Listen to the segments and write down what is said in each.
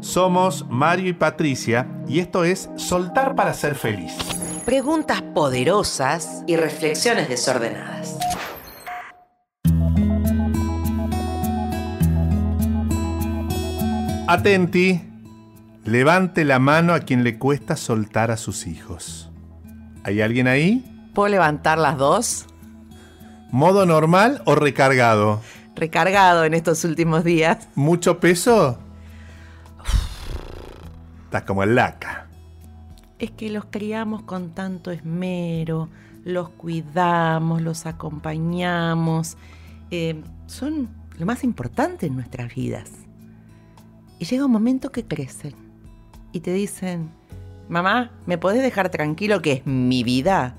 Somos Mario y Patricia y esto es Soltar para ser feliz. Preguntas poderosas y reflexiones desordenadas. Atenti, levante la mano a quien le cuesta soltar a sus hijos. ¿Hay alguien ahí? ¿Puedo levantar las dos? ¿Modo normal o recargado? Recargado en estos últimos días. ¿Mucho peso? Estás como el laca. Es que los criamos con tanto esmero, los cuidamos, los acompañamos. Eh, son lo más importante en nuestras vidas. Y llega un momento que crecen y te dicen, mamá, ¿me podés dejar tranquilo que es mi vida?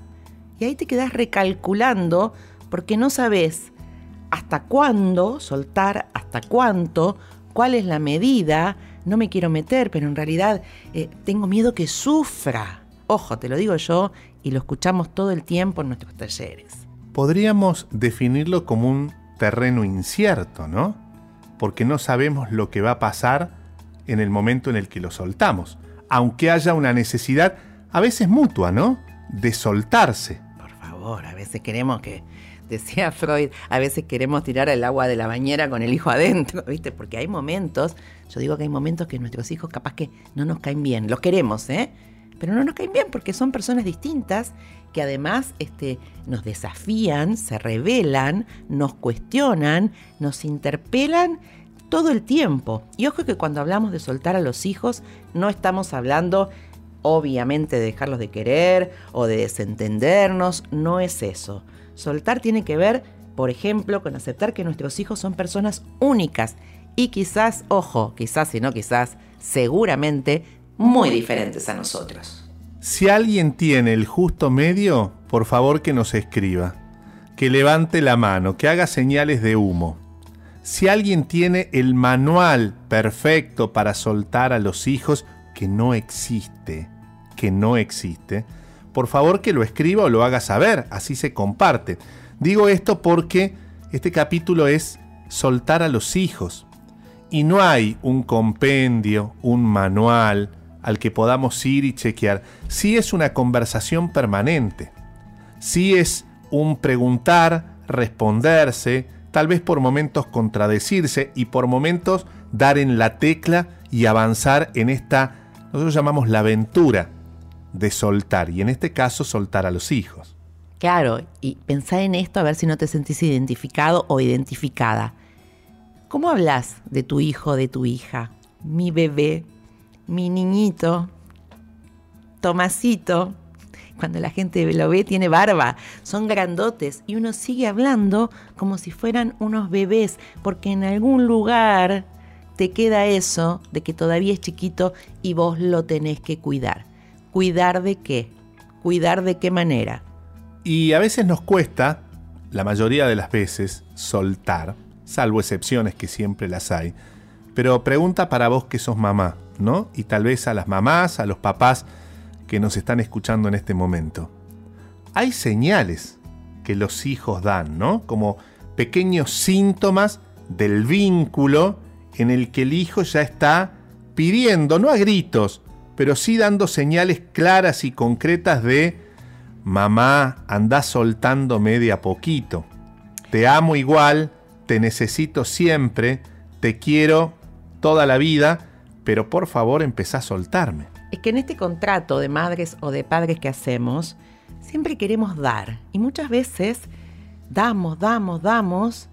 Y ahí te quedas recalculando porque no sabes hasta cuándo soltar, hasta cuánto, cuál es la medida. No me quiero meter, pero en realidad eh, tengo miedo que sufra. Ojo, te lo digo yo y lo escuchamos todo el tiempo en nuestros talleres. Podríamos definirlo como un terreno incierto, ¿no? Porque no sabemos lo que va a pasar en el momento en el que lo soltamos, aunque haya una necesidad, a veces mutua, ¿no? De soltarse. Por favor, a veces queremos que decía Freud, a veces queremos tirar el agua de la bañera con el hijo adentro, ¿viste? Porque hay momentos, yo digo que hay momentos que nuestros hijos capaz que no nos caen bien, los queremos, ¿eh? Pero no nos caen bien porque son personas distintas que además este, nos desafían, se revelan, nos cuestionan, nos interpelan todo el tiempo. Y ojo que cuando hablamos de soltar a los hijos, no estamos hablando obviamente de dejarlos de querer o de desentendernos, no es eso. Soltar tiene que ver, por ejemplo, con aceptar que nuestros hijos son personas únicas y quizás, ojo, quizás y no quizás, seguramente muy diferentes a nosotros. Si alguien tiene el justo medio, por favor que nos escriba, que levante la mano, que haga señales de humo. Si alguien tiene el manual perfecto para soltar a los hijos, que no existe, que no existe, por favor que lo escriba o lo haga saber, así se comparte. Digo esto porque este capítulo es soltar a los hijos. Y no hay un compendio, un manual al que podamos ir y chequear. Sí es una conversación permanente. Sí es un preguntar, responderse, tal vez por momentos contradecirse y por momentos dar en la tecla y avanzar en esta, nosotros llamamos la aventura de soltar, y en este caso soltar a los hijos. Claro, y pensá en esto a ver si no te sentís identificado o identificada. ¿Cómo hablas de tu hijo, de tu hija? Mi bebé, mi niñito, Tomasito. Cuando la gente lo ve tiene barba, son grandotes y uno sigue hablando como si fueran unos bebés, porque en algún lugar te queda eso de que todavía es chiquito y vos lo tenés que cuidar. ¿Cuidar de qué? ¿Cuidar de qué manera? Y a veces nos cuesta, la mayoría de las veces, soltar, salvo excepciones que siempre las hay. Pero pregunta para vos que sos mamá, ¿no? Y tal vez a las mamás, a los papás que nos están escuchando en este momento. Hay señales que los hijos dan, ¿no? Como pequeños síntomas del vínculo en el que el hijo ya está pidiendo, no a gritos, pero sí dando señales claras y concretas de mamá, anda soltando media poquito. Te amo igual, te necesito siempre, te quiero toda la vida, pero por favor empezá a soltarme es que en este contrato de madres o de padres que hacemos, siempre queremos dar. Y muchas veces damos, damos, damos,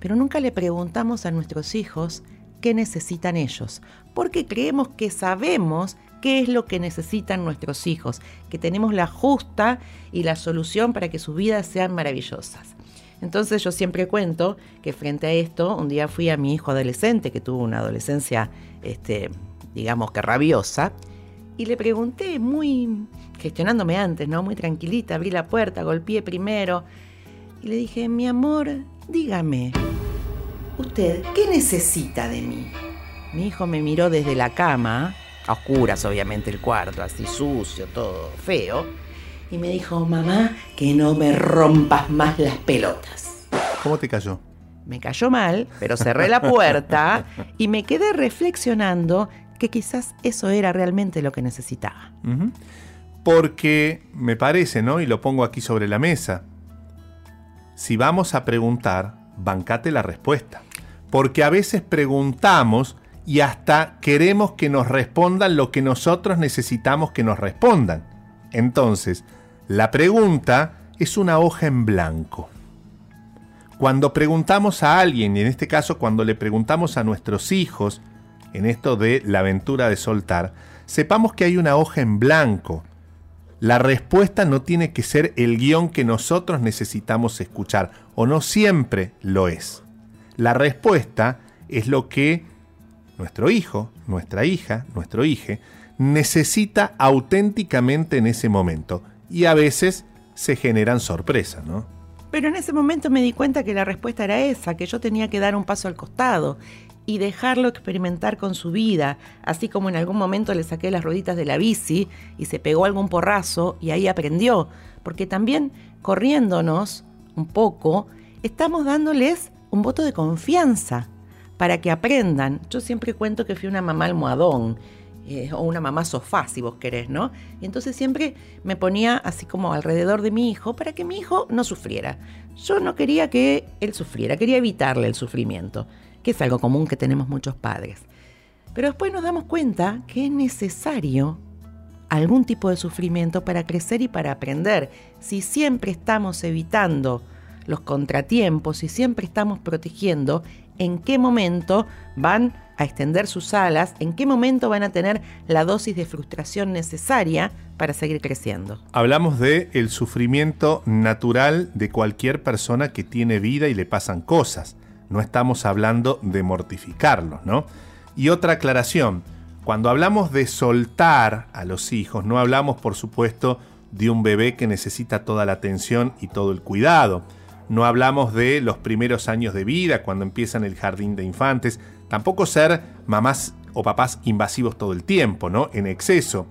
pero nunca le preguntamos a nuestros hijos qué necesitan ellos. Porque creemos que sabemos qué es lo que necesitan nuestros hijos, que tenemos la justa y la solución para que sus vidas sean maravillosas. Entonces yo siempre cuento que frente a esto, un día fui a mi hijo adolescente, que tuvo una adolescencia, este, digamos que rabiosa, y le pregunté muy, gestionándome antes, ¿no? Muy tranquilita, abrí la puerta, golpeé primero y le dije, mi amor, dígame, ¿usted qué necesita de mí? Mi hijo me miró desde la cama, a oscuras obviamente el cuarto, así sucio, todo feo, y me dijo, mamá, que no me rompas más las pelotas. ¿Cómo te cayó? Me cayó mal, pero cerré la puerta y me quedé reflexionando que quizás eso era realmente lo que necesitaba. Porque me parece, ¿no? Y lo pongo aquí sobre la mesa. Si vamos a preguntar, bancate la respuesta. Porque a veces preguntamos y hasta queremos que nos respondan lo que nosotros necesitamos que nos respondan. Entonces, la pregunta es una hoja en blanco. Cuando preguntamos a alguien, y en este caso cuando le preguntamos a nuestros hijos, en esto de la aventura de soltar, sepamos que hay una hoja en blanco. La respuesta no tiene que ser el guion que nosotros necesitamos escuchar, o no siempre lo es. La respuesta es lo que nuestro hijo, nuestra hija, nuestro hijo necesita auténticamente en ese momento. Y a veces se generan sorpresas, ¿no? Pero en ese momento me di cuenta que la respuesta era esa, que yo tenía que dar un paso al costado y dejarlo experimentar con su vida, así como en algún momento le saqué las rueditas de la bici y se pegó algún porrazo y ahí aprendió, porque también corriéndonos un poco, estamos dándoles un voto de confianza para que aprendan. Yo siempre cuento que fui una mamá almohadón eh, o una mamá sofá, si vos querés, ¿no? Y entonces siempre me ponía así como alrededor de mi hijo para que mi hijo no sufriera. Yo no quería que él sufriera, quería evitarle el sufrimiento, que es algo común que tenemos muchos padres. Pero después nos damos cuenta que es necesario algún tipo de sufrimiento para crecer y para aprender. Si siempre estamos evitando los contratiempos y siempre estamos protegiendo, ¿en qué momento van a extender sus alas, en qué momento van a tener la dosis de frustración necesaria para seguir creciendo. Hablamos de el sufrimiento natural de cualquier persona que tiene vida y le pasan cosas. No estamos hablando de mortificarlos, ¿no? Y otra aclaración, cuando hablamos de soltar a los hijos, no hablamos, por supuesto, de un bebé que necesita toda la atención y todo el cuidado. No hablamos de los primeros años de vida, cuando empiezan el jardín de infantes. Tampoco ser mamás o papás invasivos todo el tiempo, ¿no? En exceso.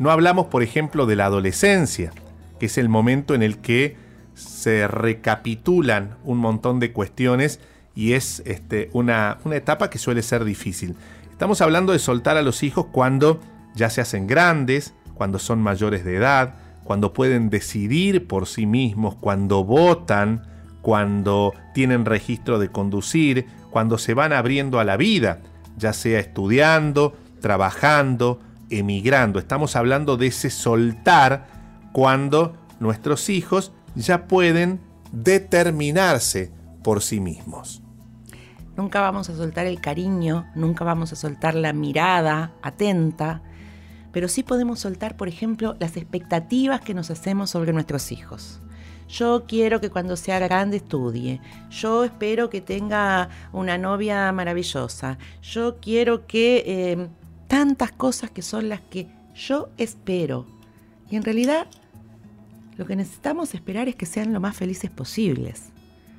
No hablamos, por ejemplo, de la adolescencia, que es el momento en el que se recapitulan un montón de cuestiones y es este, una, una etapa que suele ser difícil. Estamos hablando de soltar a los hijos cuando ya se hacen grandes, cuando son mayores de edad, cuando pueden decidir por sí mismos, cuando votan, cuando tienen registro de conducir, cuando se van abriendo a la vida, ya sea estudiando, trabajando, emigrando. Estamos hablando de ese soltar cuando nuestros hijos ya pueden determinarse por sí mismos. Nunca vamos a soltar el cariño, nunca vamos a soltar la mirada atenta, pero sí podemos soltar, por ejemplo, las expectativas que nos hacemos sobre nuestros hijos. Yo quiero que cuando sea grande estudie. Yo espero que tenga una novia maravillosa. Yo quiero que... Eh, tantas cosas que son las que yo espero. Y en realidad lo que necesitamos esperar es que sean lo más felices posibles,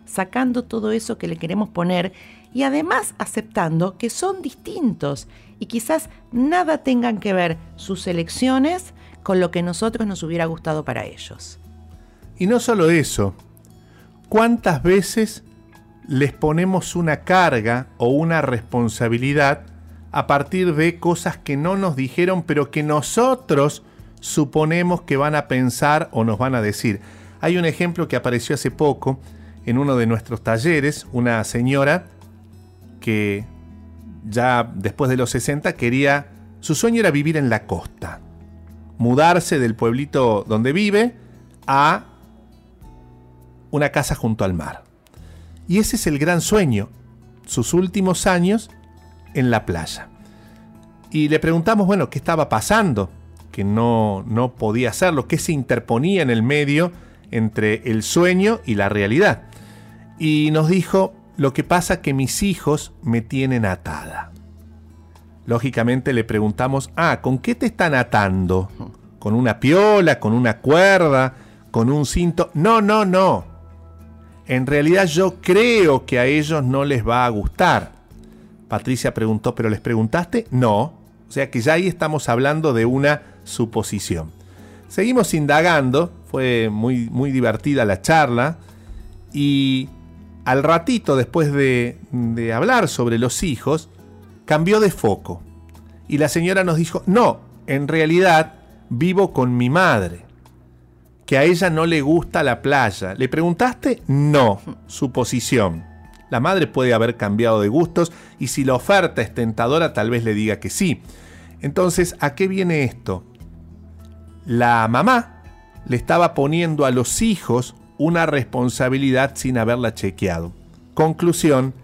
sacando todo eso que le queremos poner y además aceptando que son distintos y quizás nada tengan que ver sus elecciones con lo que nosotros nos hubiera gustado para ellos. Y no solo eso, ¿cuántas veces les ponemos una carga o una responsabilidad a partir de cosas que no nos dijeron, pero que nosotros suponemos que van a pensar o nos van a decir? Hay un ejemplo que apareció hace poco en uno de nuestros talleres, una señora que ya después de los 60 quería, su sueño era vivir en la costa, mudarse del pueblito donde vive a una casa junto al mar. Y ese es el gran sueño, sus últimos años en la playa. Y le preguntamos, bueno, ¿qué estaba pasando? Que no, no podía hacerlo, ¿qué se interponía en el medio entre el sueño y la realidad? Y nos dijo, lo que pasa que mis hijos me tienen atada. Lógicamente le preguntamos, ah, ¿con qué te están atando? ¿Con una piola? ¿Con una cuerda? ¿Con un cinto? No, no, no en realidad yo creo que a ellos no les va a gustar. Patricia preguntó, ¿pero les preguntaste? No. O sea que ya ahí estamos hablando de una suposición. Seguimos indagando, fue muy, muy divertida la charla y al ratito después de, de hablar sobre los hijos, cambió de foco Y la señora nos dijo, no, en realidad vivo con mi madre, que a ella no le gusta la playa. ¿Le preguntaste? No, suposición. La madre puede haber cambiado de gustos y si la oferta es tentadora tal vez le diga que sí. Entonces, ¿a qué viene esto? La mamá le estaba poniendo a los hijos una responsabilidad sin haberla chequeado. Conclusión,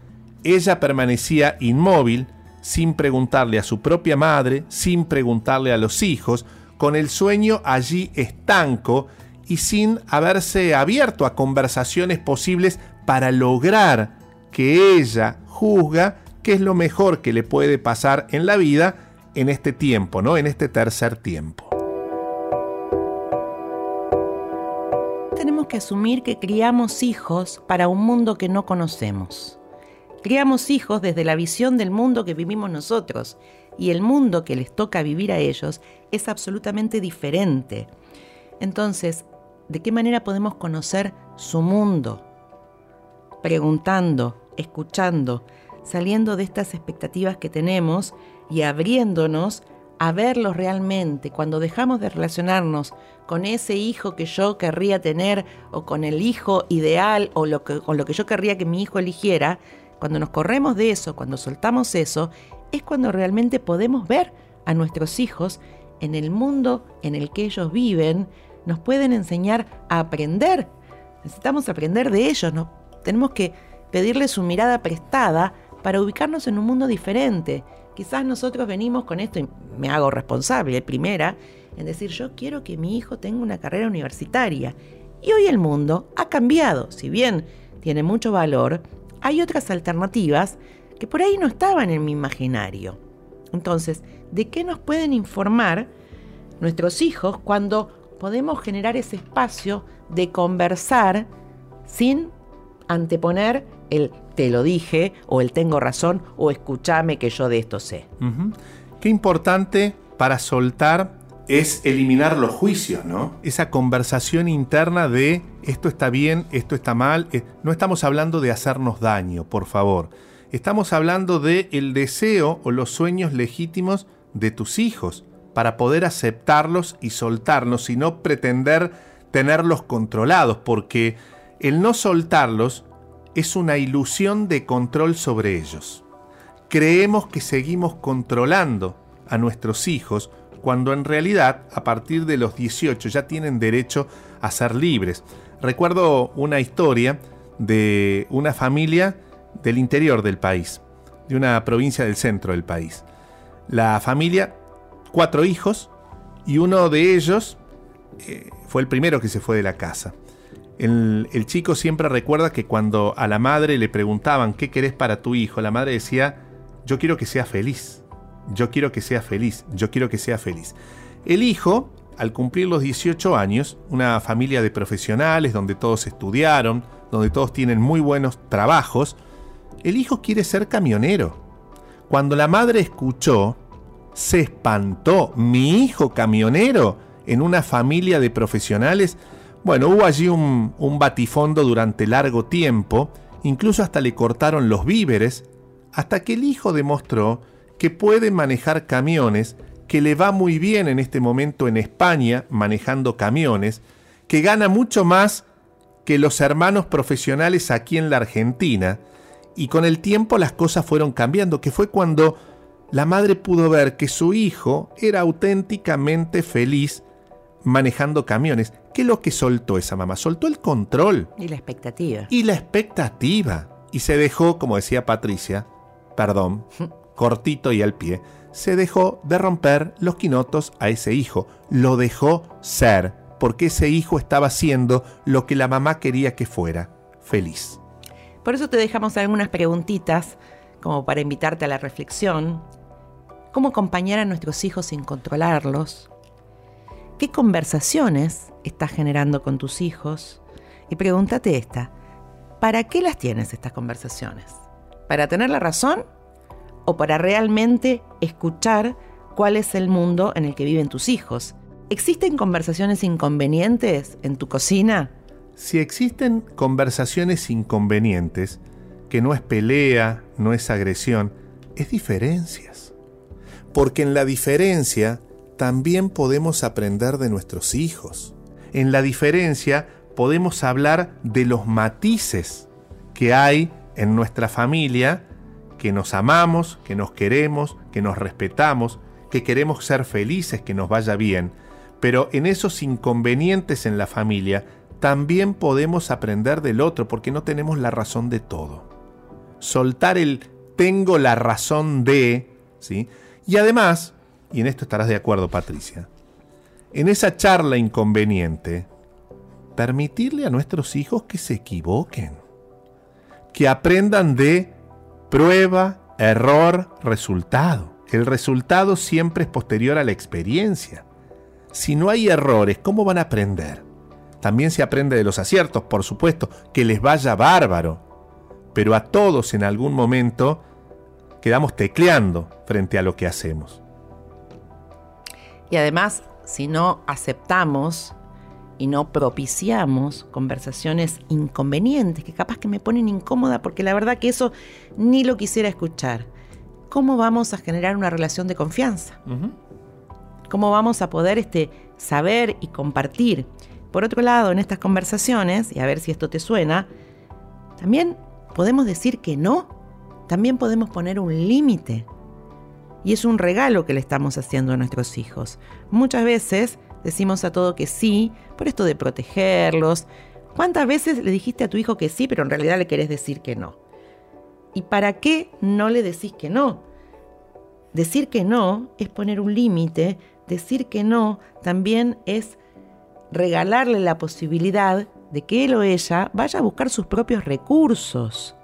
ella permanecía inmóvil, sin preguntarle a su propia madre, sin preguntarle a los hijos, con el sueño allí estanco y sin haberse abierto a conversaciones posibles para lograr que ella juzga qué es lo mejor que le puede pasar en la vida en este tiempo, ¿no? En este tercer tiempo. Tenemos que asumir que criamos hijos para un mundo que no conocemos. Criamos hijos desde la visión del mundo que vivimos nosotros y el mundo que les toca vivir a ellos es absolutamente diferente. Entonces, ¿de qué manera podemos conocer su mundo? Preguntando, escuchando, saliendo de estas expectativas que tenemos y abriéndonos a verlos realmente. Cuando dejamos de relacionarnos con ese hijo que yo querría tener o con el hijo ideal o lo que, con lo que yo querría que mi hijo eligiera, cuando nos corremos de eso, cuando soltamos eso, es cuando realmente podemos ver a nuestros hijos en el mundo en el que ellos viven, nos pueden enseñar a aprender. Necesitamos aprender de ellos, ¿no? tenemos que pedirles su mirada prestada para ubicarnos en un mundo diferente. Quizás nosotros venimos con esto, y me hago responsable, primera, en decir yo quiero que mi hijo tenga una carrera universitaria. Y hoy el mundo ha cambiado, si bien tiene mucho valor, hay otras alternativas que por ahí no estaban en mi imaginario. Entonces, ¿de qué nos pueden informar nuestros hijos cuando podemos generar ese espacio de conversar sin anteponer el te lo dije o el tengo razón o escúchame que yo de esto sé? Qué importante para soltar es eliminar los juicios, ¿no? Esa conversación interna de esto está bien, esto está mal. Eh, no estamos hablando de hacernos daño, por favor. Estamos hablando de el deseo o los sueños legítimos de tus hijos para poder aceptarlos y soltarlos y no pretender tenerlos controlados, porque el no soltarlos es una ilusión de control sobre ellos. Creemos que seguimos controlando a nuestros hijos cuando en realidad a partir de los 18 ya tienen derecho a ser libres. Recuerdo una historia de una familia del interior del país, de una provincia del centro del país. La familia, cuatro hijos, y uno de ellos eh, fue el primero que se fue de la casa. El, chico siempre recuerda que cuando a la madre le preguntaban qué querés para tu hijo, la madre decía, yo quiero que sea feliz yo quiero que sea feliz, yo quiero que sea feliz. El hijo, al cumplir los 18 años, una familia de profesionales donde todos estudiaron, donde todos tienen muy buenos trabajos, el hijo quiere ser camionero. Cuando la madre escuchó, se espantó, mi hijo camionero en una familia de profesionales. Bueno, hubo allí un, un batifondo durante largo tiempo, incluso hasta le cortaron los víveres, hasta que el hijo demostró que puede manejar camiones, que le va muy bien en este momento en España manejando camiones, que gana mucho más que los hermanos profesionales aquí en la Argentina, y con el tiempo las cosas fueron cambiando, que fue cuando la madre pudo ver que su hijo era auténticamente feliz manejando camiones. ¿Qué es lo que soltó esa mamá? Soltó el control. Y la expectativa. Y la expectativa. Y se dejó, como decía Patricia, perdón, cortito y al pie, se dejó de romper los quinotos a ese hijo. Lo dejó ser, porque ese hijo estaba siendo lo que la mamá quería que fuera, feliz. Por eso te dejamos algunas preguntitas, como para invitarte a la reflexión. ¿Cómo acompañar a nuestros hijos sin controlarlos? ¿Qué conversaciones estás generando con tus hijos? Y pregúntate esta, ¿para qué las tienes estas conversaciones? ¿Para tener la razón o para realmente escuchar cuál es el mundo en el que viven tus hijos. ¿Existen conversaciones inconvenientes en tu cocina? Si existen conversaciones inconvenientes, que no es pelea, no es agresión, es diferencias. Porque en la diferencia también podemos aprender de nuestros hijos. En la diferencia podemos hablar de los matices que hay en nuestra familia, que nos amamos, que nos queremos, que nos respetamos, que queremos ser felices, que nos vaya bien. Pero en esos inconvenientes en la familia también podemos aprender del otro porque no tenemos la razón de todo. Soltar el tengo la razón de, ¿sí? Y además, y en esto estarás de acuerdo Patricia, en esa charla inconveniente, permitirle a nuestros hijos que se equivoquen, que aprendan de prueba, error, resultado. El resultado siempre es posterior a la experiencia. Si no hay errores, ¿cómo van a aprender? También se aprende de los aciertos, por supuesto, que les vaya bárbaro. Pero a todos en algún momento quedamos tecleando frente a lo que hacemos. Y además, si no aceptamos y no propiciamos conversaciones inconvenientes, que capaz que me ponen incómoda, porque la verdad que eso ni lo quisiera escuchar, ¿cómo vamos a generar una relación de confianza? ¿Cómo vamos a poder este, saber y compartir? Por otro lado, en estas conversaciones, y a ver si esto te suena, también podemos decir que no, también podemos poner un límite. Y es un regalo que le estamos haciendo a nuestros hijos. Muchas veces decimos a todo que sí, por esto de protegerlos. ¿Cuántas veces le dijiste a tu hijo que sí, pero en realidad le querés decir que no? ¿Y para qué no le decís que no? Decir que no es poner un límite, decir que no también es regalarle la posibilidad de que él o ella vaya a buscar sus propios recursos.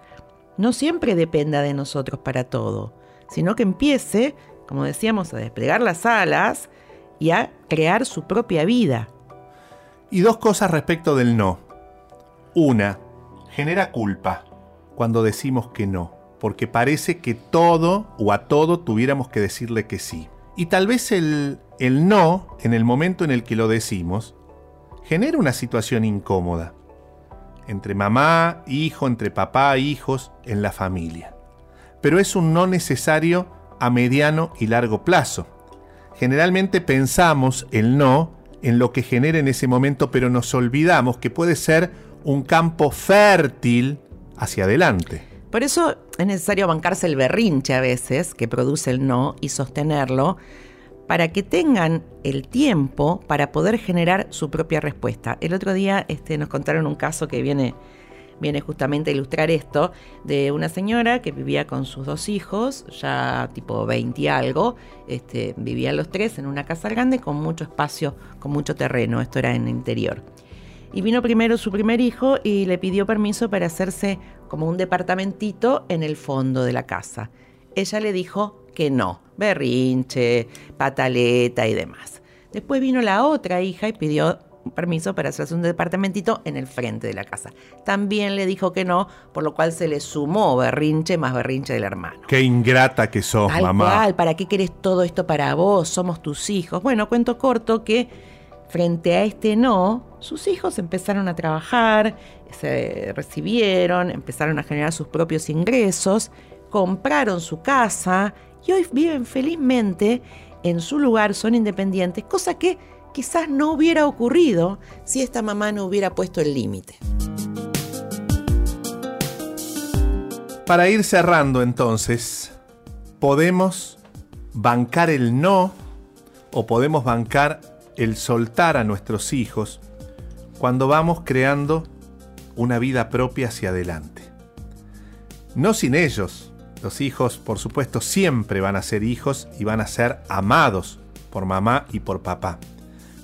No siempre dependa de nosotros para todo, sino que empiece, como decíamos, a desplegar las alas y a crear su propia vida. Y dos cosas respecto del no. Una, genera culpa cuando decimos que no, porque parece que todo o a todo tuviéramos que decirle que sí. Y tal vez el, el no, en el momento en el que lo decimos, genera una situación incómoda entre mamá, hijo, entre papá, hijos, en la familia. Pero es un no necesario a mediano y largo plazo. Generalmente pensamos el no en lo que genera en ese momento, pero nos olvidamos que puede ser un campo fértil hacia adelante. Por eso es necesario bancarse el berrinche a veces que produce el no y sostenerlo para que tengan el tiempo para poder generar su propia respuesta. El otro día este, nos contaron un caso que viene viene justamente a ilustrar esto, de una señora que vivía con sus dos hijos, ya tipo 20 y algo, este, vivían los tres en una casa grande con mucho espacio, con mucho terreno, esto era en el interior. Y vino primero su primer hijo y le pidió permiso para hacerse como un departamentito en el fondo de la casa. Ella le dijo que no, berrinche, pataleta y demás. Después vino la otra hija y pidió permiso para hacerse un departamentito en el frente de la casa. También le dijo que no, por lo cual se le sumó berrinche más berrinche del hermano. Qué ingrata que sos, Tal mamá. Cual, ¿Para qué querés todo esto para vos? Somos tus hijos. Bueno, cuento corto que frente a este no, sus hijos empezaron a trabajar, se recibieron, empezaron a generar sus propios ingresos, compraron su casa y hoy viven felizmente en su lugar, son independientes, cosa que quizás no hubiera ocurrido si esta mamá no hubiera puesto el límite. Para ir cerrando entonces, podemos bancar el no o podemos bancar el soltar a nuestros hijos cuando vamos creando una vida propia hacia adelante. No sin ellos. Los hijos, por supuesto, siempre van a ser hijos y van a ser amados por mamá y por papá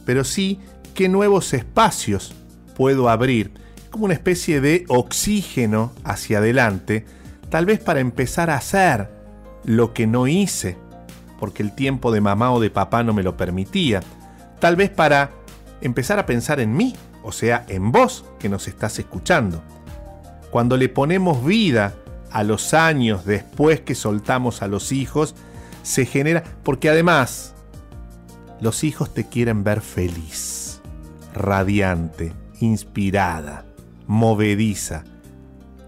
pero sí qué nuevos espacios puedo abrir, como una especie de oxígeno hacia adelante, tal vez para empezar a hacer lo que no hice, porque el tiempo de mamá o de papá no me lo permitía, tal vez para empezar a pensar en mí, o sea, en vos que nos estás escuchando. Cuando le ponemos vida a los años después que soltamos a los hijos, se genera, porque además los hijos te quieren ver feliz, radiante, inspirada, movediza.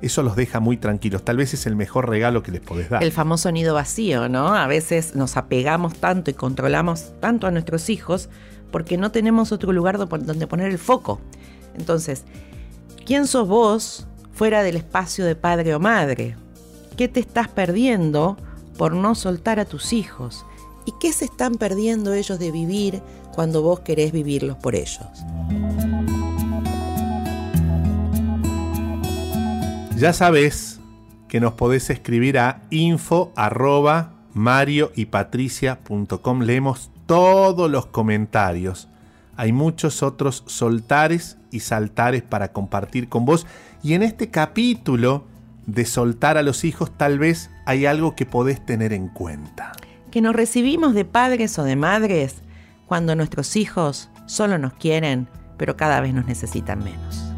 eso los deja muy tranquilos. Tal vez es el mejor regalo que les podés dar. El famoso nido vacío, ¿no? A veces nos apegamos tanto y controlamos tanto a nuestros hijos porque no tenemos otro lugar donde poner el foco. Entonces, ¿quién sos vos fuera del espacio de padre o madre? ¿Qué te estás perdiendo por no soltar a tus hijos? ¿Y qué se están perdiendo ellos de vivir cuando vos querés vivirlos por ellos? Ya sabes que nos podés escribir a info arroba mario y patricia.com. Leemos todos los comentarios. Hay muchos otros soltares y saltares para compartir con vos. Y en este capítulo de soltar a los hijos tal vez hay algo que podés tener en cuenta. Que nos recibimos de padres o de madres cuando nuestros hijos solo nos quieren, pero cada vez nos necesitan menos.